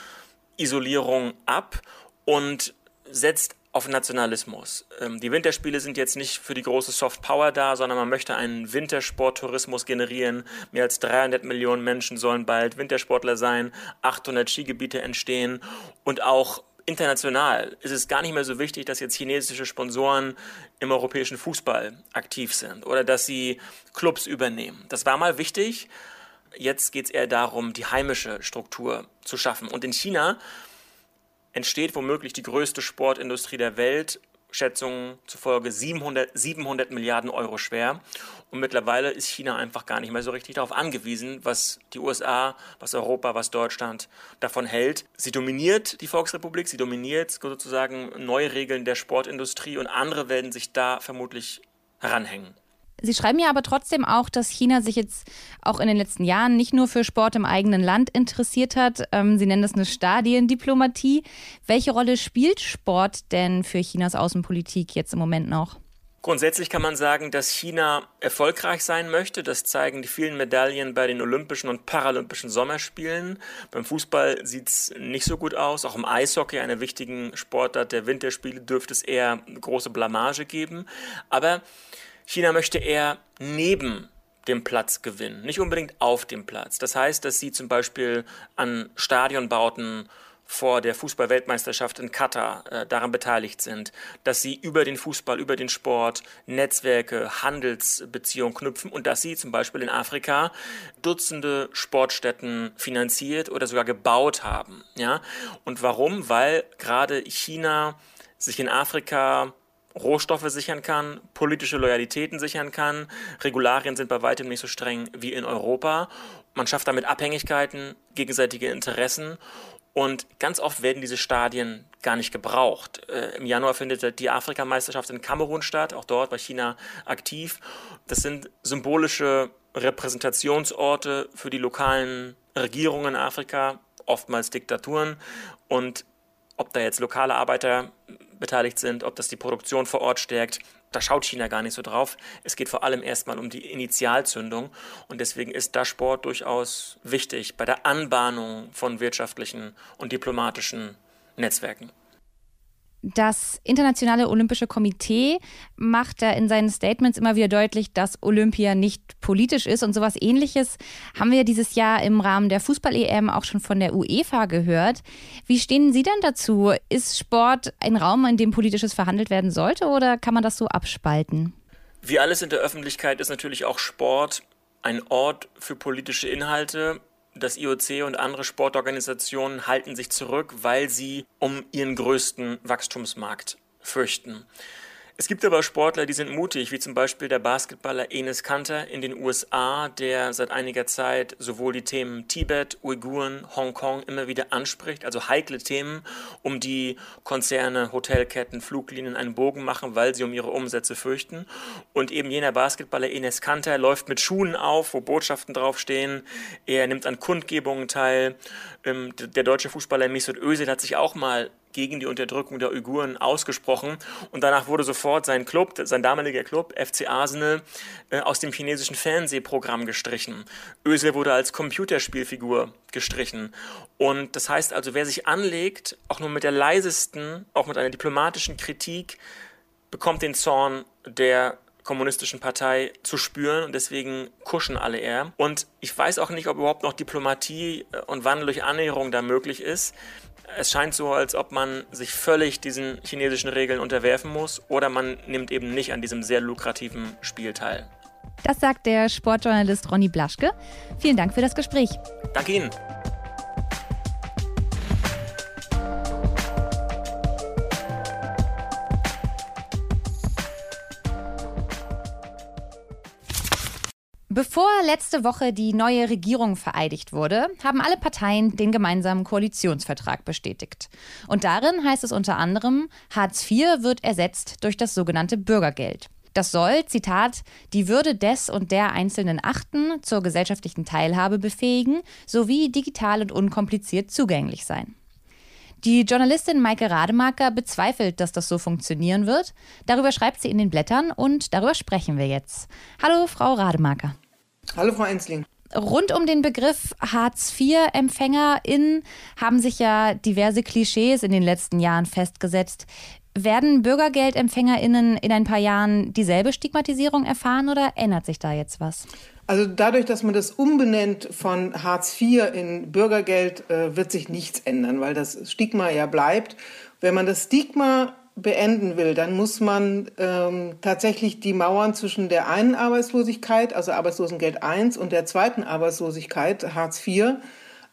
Isolierung ab und setzt auf Nationalismus. Ähm, die Winterspiele sind jetzt nicht für die große Soft Power da, sondern man möchte einen Wintersporttourismus generieren. Mehr als 300 Millionen Menschen sollen bald Wintersportler sein, 800 Skigebiete entstehen und auch international ist es gar nicht mehr so wichtig, dass jetzt chinesische Sponsoren im europäischen Fußball aktiv sind oder dass sie Clubs übernehmen. Das war mal wichtig. Jetzt geht es eher darum, die heimische Struktur zu schaffen. Und in China entsteht womöglich die größte Sportindustrie der Welt, Schätzungen zufolge 700, 700 Milliarden Euro schwer. Und mittlerweile ist China einfach gar nicht mehr so richtig darauf angewiesen, was die USA, was Europa, was Deutschland davon hält. Sie dominiert die Volksrepublik, sie dominiert sozusagen neue Regeln der Sportindustrie und andere werden sich da vermutlich heranhängen. Sie schreiben ja aber trotzdem auch, dass China sich jetzt auch in den letzten Jahren nicht nur für Sport im eigenen Land interessiert hat. Ähm, Sie nennen das eine Stadiendiplomatie. Welche Rolle spielt Sport denn für Chinas Außenpolitik jetzt im Moment noch? Grundsätzlich kann man sagen, dass China erfolgreich sein möchte. Das zeigen die vielen Medaillen bei den Olympischen und Paralympischen Sommerspielen. Beim Fußball sieht es nicht so gut aus. Auch im Eishockey, einer wichtigen Sportart der Winterspiele, dürfte es eher große Blamage geben. Aber China möchte eher neben dem Platz gewinnen, nicht unbedingt auf dem Platz. Das heißt, dass sie zum Beispiel an Stadionbauten vor der Fußballweltmeisterschaft in Katar äh, daran beteiligt sind, dass sie über den Fußball, über den Sport Netzwerke, Handelsbeziehungen knüpfen und dass sie zum Beispiel in Afrika Dutzende Sportstätten finanziert oder sogar gebaut haben. Ja? Und warum? Weil gerade China sich in Afrika Rohstoffe sichern kann, politische Loyalitäten sichern kann. Regularien sind bei weitem nicht so streng wie in Europa. Man schafft damit Abhängigkeiten, gegenseitige Interessen und ganz oft werden diese Stadien gar nicht gebraucht. Äh, Im Januar findet die Afrikameisterschaft in Kamerun statt, auch dort war China aktiv. Das sind symbolische Repräsentationsorte für die lokalen Regierungen in Afrika, oftmals Diktaturen. Und ob da jetzt lokale Arbeiter beteiligt sind, ob das die Produktion vor Ort stärkt. Da schaut China gar nicht so drauf. Es geht vor allem erstmal um die Initialzündung und deswegen ist da Sport durchaus wichtig bei der Anbahnung von wirtschaftlichen und diplomatischen Netzwerken. Das Internationale Olympische Komitee macht da in seinen Statements immer wieder deutlich, dass Olympia nicht politisch ist. Und sowas ähnliches haben wir dieses Jahr im Rahmen der Fußball-EM auch schon von der UEFA gehört. Wie stehen Sie denn dazu? Ist Sport ein Raum, in dem politisches verhandelt werden sollte oder kann man das so abspalten? Wie alles in der Öffentlichkeit ist natürlich auch Sport ein Ort für politische Inhalte das IOC und andere Sportorganisationen halten sich zurück, weil sie um ihren größten Wachstumsmarkt fürchten. Es gibt aber Sportler, die sind mutig, wie zum Beispiel der Basketballer Enes Kanter in den USA, der seit einiger Zeit sowohl die Themen Tibet, Uiguren, Hongkong immer wieder anspricht, also heikle Themen, um die Konzerne, Hotelketten, Fluglinien einen Bogen machen, weil sie um ihre Umsätze fürchten. Und eben jener Basketballer Enes Kanter läuft mit Schuhen auf, wo Botschaften draufstehen. Er nimmt an Kundgebungen teil. Ähm, der deutsche Fußballer Mesut Özil hat sich auch mal gegen die Unterdrückung der Uiguren ausgesprochen und danach wurde sofort sein Club, sein damaliger Club, FC Arsenal, äh, aus dem chinesischen Fernsehprogramm gestrichen. Özil wurde als Computerspielfigur gestrichen. Und das heißt also, wer sich anlegt, auch nur mit der leisesten, auch mit einer diplomatischen Kritik, bekommt den Zorn der kommunistischen Partei zu spüren und deswegen kuschen alle eher. Und ich weiß auch nicht, ob überhaupt noch Diplomatie äh, und Wandel durch Annäherung da möglich ist es scheint so, als ob man sich völlig diesen chinesischen Regeln unterwerfen muss oder man nimmt eben nicht an diesem sehr lukrativen Spiel teil. Das sagt der Sportjournalist Ronny Blaschke. Vielen Dank für das Gespräch. Danke Ihnen. Bevor letzte Woche die neue Regierung vereidigt wurde, haben alle Parteien den gemeinsamen Koalitionsvertrag bestätigt. Und darin heißt es unter anderem, Hartz IV wird ersetzt durch das sogenannte Bürgergeld. Das soll, Zitat, die Würde des und der Einzelnen achten, zur gesellschaftlichen Teilhabe befähigen sowie digital und unkompliziert zugänglich sein. Die Journalistin Maike Rademacher bezweifelt, dass das so funktionieren wird. Darüber schreibt sie in den Blättern und darüber sprechen wir jetzt. Hallo, Frau Rademacher. Hallo, Frau Ensling. Rund um den Begriff Hartz-IV-EmpfängerInnen haben sich ja diverse Klischees in den letzten Jahren festgesetzt. Werden BürgergeldempfängerInnen in ein paar Jahren dieselbe Stigmatisierung erfahren oder ändert sich da jetzt was? Also dadurch, dass man das umbenennt von Hartz IV in Bürgergeld, äh, wird sich nichts ändern, weil das Stigma ja bleibt. Wenn man das Stigma beenden will, dann muss man ähm, tatsächlich die Mauern zwischen der einen Arbeitslosigkeit, also Arbeitslosengeld I und der zweiten Arbeitslosigkeit, Hartz IV,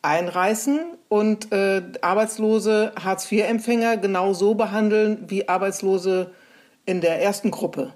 einreißen und äh, arbeitslose Hartz-IV-Empfänger genau so behandeln wie Arbeitslose in der ersten Gruppe.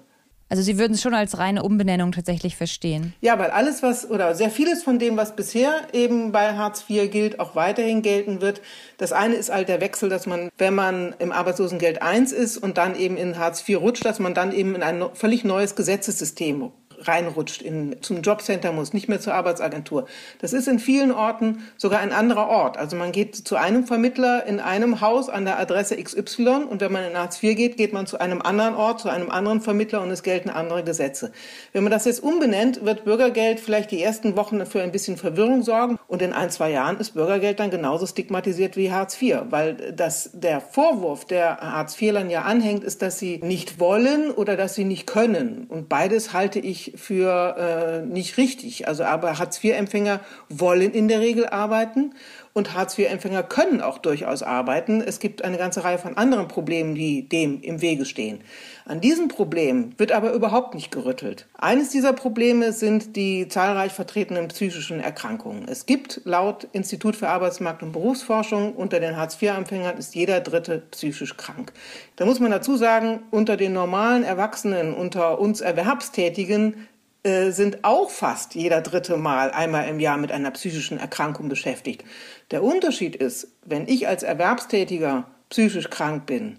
Also Sie würden es schon als reine Umbenennung tatsächlich verstehen. Ja, weil alles, was oder sehr vieles von dem, was bisher eben bei Hartz IV gilt, auch weiterhin gelten wird. Das eine ist halt der Wechsel, dass man, wenn man im Arbeitslosengeld I ist und dann eben in Hartz IV rutscht, dass man dann eben in ein völlig neues Gesetzessystem reinrutscht, in, zum Jobcenter muss, nicht mehr zur Arbeitsagentur. Das ist in vielen Orten sogar ein anderer Ort. Also man geht zu einem Vermittler in einem Haus an der Adresse XY und wenn man in Hartz IV geht, geht man zu einem anderen Ort, zu einem anderen Vermittler und es gelten andere Gesetze. Wenn man das jetzt umbenennt, wird Bürgergeld vielleicht die ersten Wochen für ein bisschen Verwirrung sorgen und in ein, zwei Jahren ist Bürgergeld dann genauso stigmatisiert wie Hartz IV, weil das, der Vorwurf, der Hartz IVlern ja anhängt, ist, dass sie nicht wollen oder dass sie nicht können. Und beides halte ich für äh, nicht richtig. Also aber Hartz-IV-Empfänger wollen in der Regel arbeiten und Hartz-IV-Empfänger können auch durchaus arbeiten. Es gibt eine ganze Reihe von anderen Problemen, die dem im Wege stehen. An diesem Problem wird aber überhaupt nicht gerüttelt. Eines dieser Probleme sind die zahlreich vertretenen psychischen Erkrankungen. Es gibt laut Institut für Arbeitsmarkt und Berufsforschung unter den Hartz-IV-Empfängern ist jeder Dritte psychisch krank. Da muss man dazu sagen, unter den normalen Erwachsenen, unter uns Erwerbstätigen sind auch fast jeder dritte Mal einmal im Jahr mit einer psychischen Erkrankung beschäftigt. Der Unterschied ist, wenn ich als Erwerbstätiger psychisch krank bin,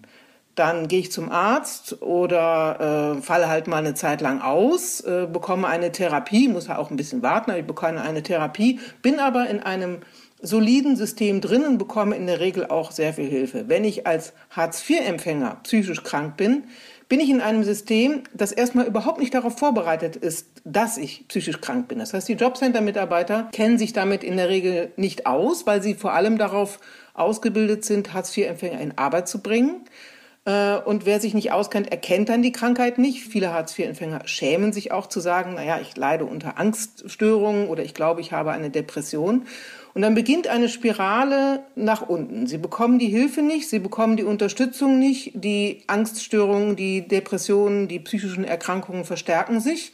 dann gehe ich zum Arzt oder äh, falle halt mal eine Zeit lang aus, äh, bekomme eine Therapie, muss ja auch ein bisschen warten, aber ich bekomme eine Therapie, bin aber in einem soliden System drinnen, bekomme in der Regel auch sehr viel Hilfe. Wenn ich als Hartz-IV-Empfänger psychisch krank bin, bin ich in einem System, das erstmal überhaupt nicht darauf vorbereitet ist, dass ich psychisch krank bin. Das heißt, die Jobcenter-Mitarbeiter kennen sich damit in der Regel nicht aus, weil sie vor allem darauf ausgebildet sind, Hartz-IV-Empfänger in Arbeit zu bringen. Äh, und wer sich nicht auskennt, erkennt dann die Krankheit nicht. Viele Hartz-IV-Empfänger schämen sich auch zu sagen, naja, ich leide unter Angststörungen oder ich glaube, ich habe eine Depression. Und dann beginnt eine Spirale nach unten. Sie bekommen die Hilfe nicht, sie bekommen die Unterstützung nicht, die Angststörungen, die Depressionen, die psychischen Erkrankungen verstärken sich.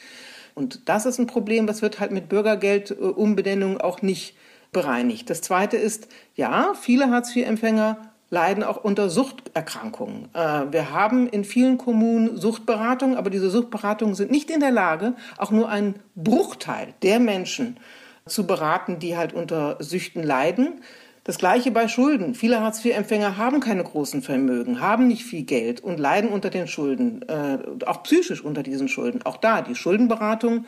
Und das ist ein Problem, das wird halt mit Bürgergeldumbenennung auch nicht bereinigt. Das Zweite ist, ja, viele Hartz-IV-Empfänger leiden auch unter Suchterkrankungen. Äh, wir haben in vielen Kommunen Suchtberatungen, aber diese Suchtberatungen sind nicht in der Lage, auch nur einen Bruchteil der Menschen zu beraten, die halt unter Süchten leiden. Das gleiche bei Schulden. Viele Hartz-IV-Empfänger haben keine großen Vermögen, haben nicht viel Geld und leiden unter den Schulden, äh, auch psychisch unter diesen Schulden. Auch da, die Schuldenberatung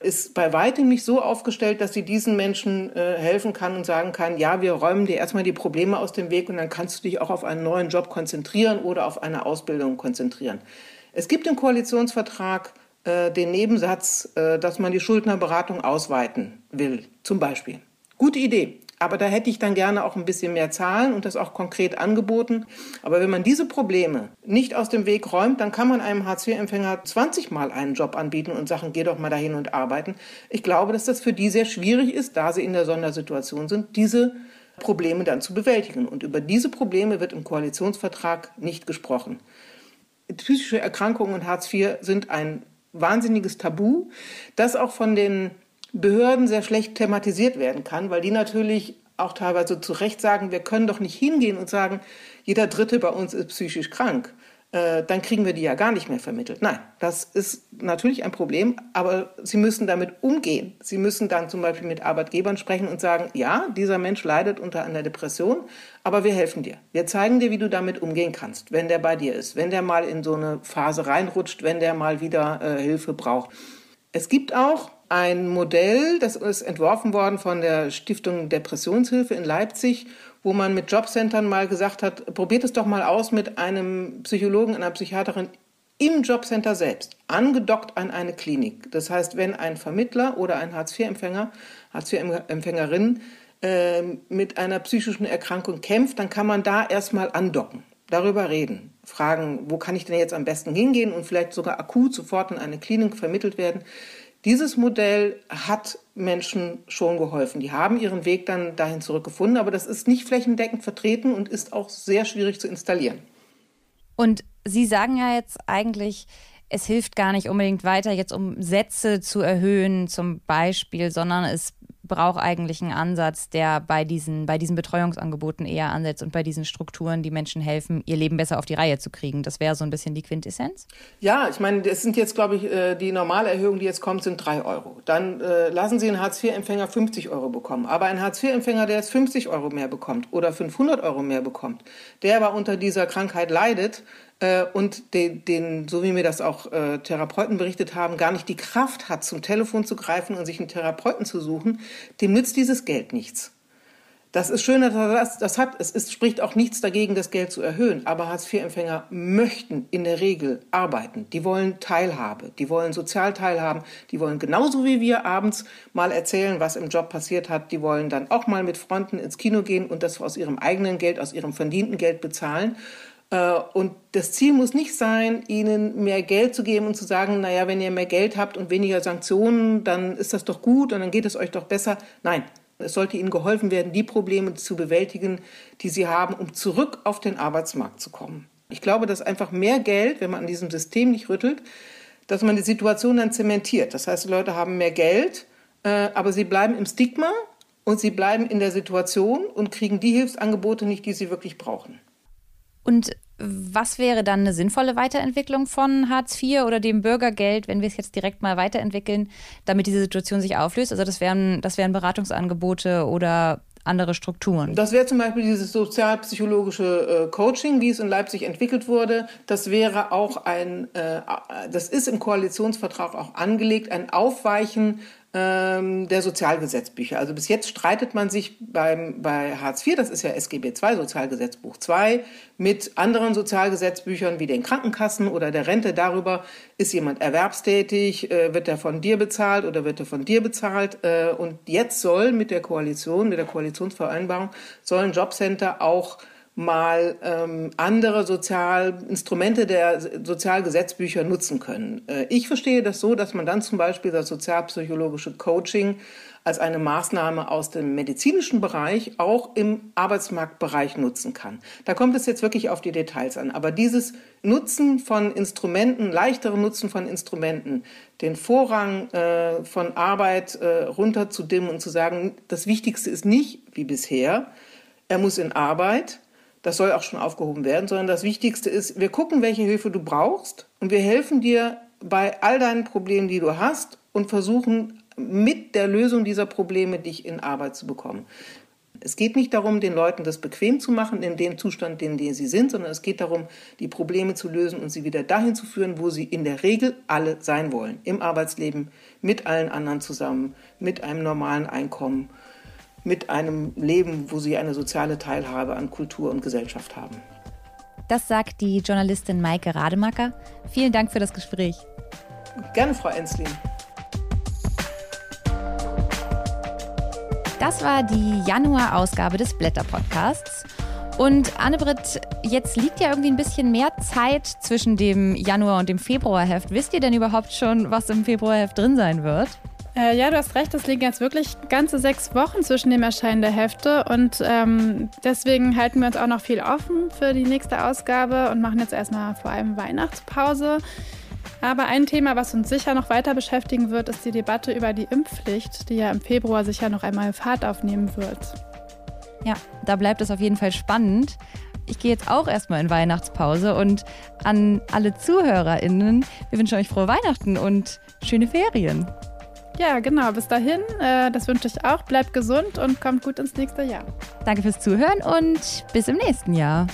ist bei weitem nicht so aufgestellt, dass sie diesen Menschen äh, helfen kann und sagen kann, ja, wir räumen dir erstmal die Probleme aus dem Weg und dann kannst du dich auch auf einen neuen Job konzentrieren oder auf eine Ausbildung konzentrieren. Es gibt im Koalitionsvertrag äh, den Nebensatz, äh, dass man die Schuldnerberatung ausweiten will, zum Beispiel. Gute Idee. Aber da hätte ich dann gerne auch ein bisschen mehr Zahlen und das auch konkret angeboten. Aber wenn man diese Probleme nicht aus dem Weg räumt, dann kann man einem Hartz-IV-Empfänger 20 Mal einen Job anbieten und sagen, geh doch mal dahin und arbeiten. Ich glaube, dass das für die sehr schwierig ist, da sie in der Sondersituation sind, diese Probleme dann zu bewältigen. Und über diese Probleme wird im Koalitionsvertrag nicht gesprochen. Psychische Erkrankungen und Hartz IV sind ein wahnsinniges Tabu, das auch von den Behörden sehr schlecht thematisiert werden kann, weil die natürlich auch teilweise zu Recht sagen, wir können doch nicht hingehen und sagen, jeder Dritte bei uns ist psychisch krank. Äh, dann kriegen wir die ja gar nicht mehr vermittelt. Nein, das ist natürlich ein Problem, aber Sie müssen damit umgehen. Sie müssen dann zum Beispiel mit Arbeitgebern sprechen und sagen, ja, dieser Mensch leidet unter einer Depression, aber wir helfen dir. Wir zeigen dir, wie du damit umgehen kannst, wenn der bei dir ist, wenn der mal in so eine Phase reinrutscht, wenn der mal wieder äh, Hilfe braucht. Es gibt auch ein Modell, das ist entworfen worden von der Stiftung Depressionshilfe in Leipzig, wo man mit Jobcentern mal gesagt hat, probiert es doch mal aus mit einem Psychologen, einer Psychiaterin im Jobcenter selbst, angedockt an eine Klinik. Das heißt, wenn ein Vermittler oder ein Hartz-IV-Empfänger, Hartz-IV-Empfängerin äh, mit einer psychischen Erkrankung kämpft, dann kann man da erstmal andocken, darüber reden, fragen, wo kann ich denn jetzt am besten hingehen und vielleicht sogar akut sofort in eine Klinik vermittelt werden. Dieses Modell hat Menschen schon geholfen. Die haben ihren Weg dann dahin zurückgefunden, aber das ist nicht flächendeckend vertreten und ist auch sehr schwierig zu installieren. Und Sie sagen ja jetzt eigentlich, es hilft gar nicht unbedingt weiter, jetzt um Sätze zu erhöhen zum Beispiel, sondern es braucht eigentlich einen Ansatz, der bei diesen, bei diesen Betreuungsangeboten eher ansetzt und bei diesen Strukturen, die Menschen helfen, ihr Leben besser auf die Reihe zu kriegen. Das wäre so ein bisschen die Quintessenz? Ja, ich meine, es sind jetzt, glaube ich, äh, die Normalerhöhung, die jetzt kommt, sind drei Euro. Dann äh, lassen Sie einen Hartz-IV-Empfänger 50 Euro bekommen. Aber ein Hartz-IV-Empfänger, der jetzt 50 Euro mehr bekommt oder 500 Euro mehr bekommt, der aber unter dieser Krankheit leidet, äh, und den, den, so wie mir das auch äh, Therapeuten berichtet haben, gar nicht die Kraft hat, zum Telefon zu greifen und sich einen Therapeuten zu suchen, dem nützt dieses Geld nichts. Das ist schön, dass er das, das hat. Es ist, spricht auch nichts dagegen, das Geld zu erhöhen. Aber Hartz-IV-Empfänger möchten in der Regel arbeiten. Die wollen Teilhabe. Die wollen sozial teilhaben. Die wollen genauso wie wir abends mal erzählen, was im Job passiert hat. Die wollen dann auch mal mit Freunden ins Kino gehen und das aus ihrem eigenen Geld, aus ihrem verdienten Geld bezahlen. Äh, und das Ziel muss nicht sein, ihnen mehr Geld zu geben und zu sagen, naja, wenn ihr mehr Geld habt und weniger Sanktionen, dann ist das doch gut und dann geht es euch doch besser. Nein, es sollte ihnen geholfen werden, die Probleme zu bewältigen, die sie haben, um zurück auf den Arbeitsmarkt zu kommen. Ich glaube, dass einfach mehr Geld, wenn man an diesem System nicht rüttelt, dass man die Situation dann zementiert. Das heißt, die Leute haben mehr Geld, äh, aber sie bleiben im Stigma und sie bleiben in der Situation und kriegen die Hilfsangebote nicht, die sie wirklich brauchen. Und was wäre dann eine sinnvolle Weiterentwicklung von Hartz IV oder dem Bürgergeld, wenn wir es jetzt direkt mal weiterentwickeln, damit diese Situation sich auflöst? Also das wären, das wären Beratungsangebote oder andere Strukturen. Das wäre zum Beispiel dieses sozialpsychologische äh, Coaching, wie es in Leipzig entwickelt wurde. Das wäre auch ein, äh, das ist im Koalitionsvertrag auch angelegt, ein Aufweichen ähm, der Sozialgesetzbücher. Also bis jetzt streitet man sich beim, bei Hartz IV, das ist ja SGB II, Sozialgesetzbuch II, mit anderen Sozialgesetzbüchern wie den Krankenkassen oder der Rente darüber, ist jemand erwerbstätig, äh, wird er von dir bezahlt oder wird er von dir bezahlt. Äh, und jetzt soll mit der Koalition, mit der Koalitionsvereinbarung, sollen Jobcenter auch mal ähm, andere Sozialinstrumente der Sozialgesetzbücher nutzen können. Äh, ich verstehe das so, dass man dann zum Beispiel das sozialpsychologische Coaching als eine Maßnahme aus dem medizinischen Bereich auch im Arbeitsmarktbereich nutzen kann. Da kommt es jetzt wirklich auf die Details an. Aber dieses Nutzen von Instrumenten, leichtere Nutzen von Instrumenten, den Vorrang äh, von Arbeit äh, runterzudimmen und zu sagen, das Wichtigste ist nicht wie bisher, er muss in Arbeit, das soll auch schon aufgehoben werden, sondern das Wichtigste ist, wir gucken, welche Hilfe du brauchst und wir helfen dir bei all deinen Problemen, die du hast und versuchen mit der Lösung dieser Probleme dich in Arbeit zu bekommen. Es geht nicht darum, den Leuten das bequem zu machen in dem Zustand, in dem sie sind, sondern es geht darum, die Probleme zu lösen und sie wieder dahin zu führen, wo sie in der Regel alle sein wollen. Im Arbeitsleben, mit allen anderen zusammen, mit einem normalen Einkommen mit einem Leben, wo sie eine soziale Teilhabe an Kultur und Gesellschaft haben. Das sagt die Journalistin Maike Rademacher. Vielen Dank für das Gespräch. Gerne, Frau Enslin. Das war die Januar-Ausgabe des Blätter-Podcasts. Und Anne-Britt, jetzt liegt ja irgendwie ein bisschen mehr Zeit zwischen dem Januar und dem Februarheft. Wisst ihr denn überhaupt schon, was im Februarheft drin sein wird? Äh, ja, du hast recht, es liegen jetzt wirklich ganze sechs Wochen zwischen dem Erscheinen der Hefte und ähm, deswegen halten wir uns auch noch viel offen für die nächste Ausgabe und machen jetzt erstmal vor allem Weihnachtspause. Aber ein Thema, was uns sicher noch weiter beschäftigen wird, ist die Debatte über die Impfpflicht, die ja im Februar sicher noch einmal Fahrt aufnehmen wird. Ja, da bleibt es auf jeden Fall spannend. Ich gehe jetzt auch erstmal in Weihnachtspause und an alle ZuhörerInnen, wir wünschen euch frohe Weihnachten und schöne Ferien. Ja, genau. Bis dahin, äh, das wünsche ich auch. Bleibt gesund und kommt gut ins nächste Jahr. Danke fürs Zuhören und bis im nächsten Jahr.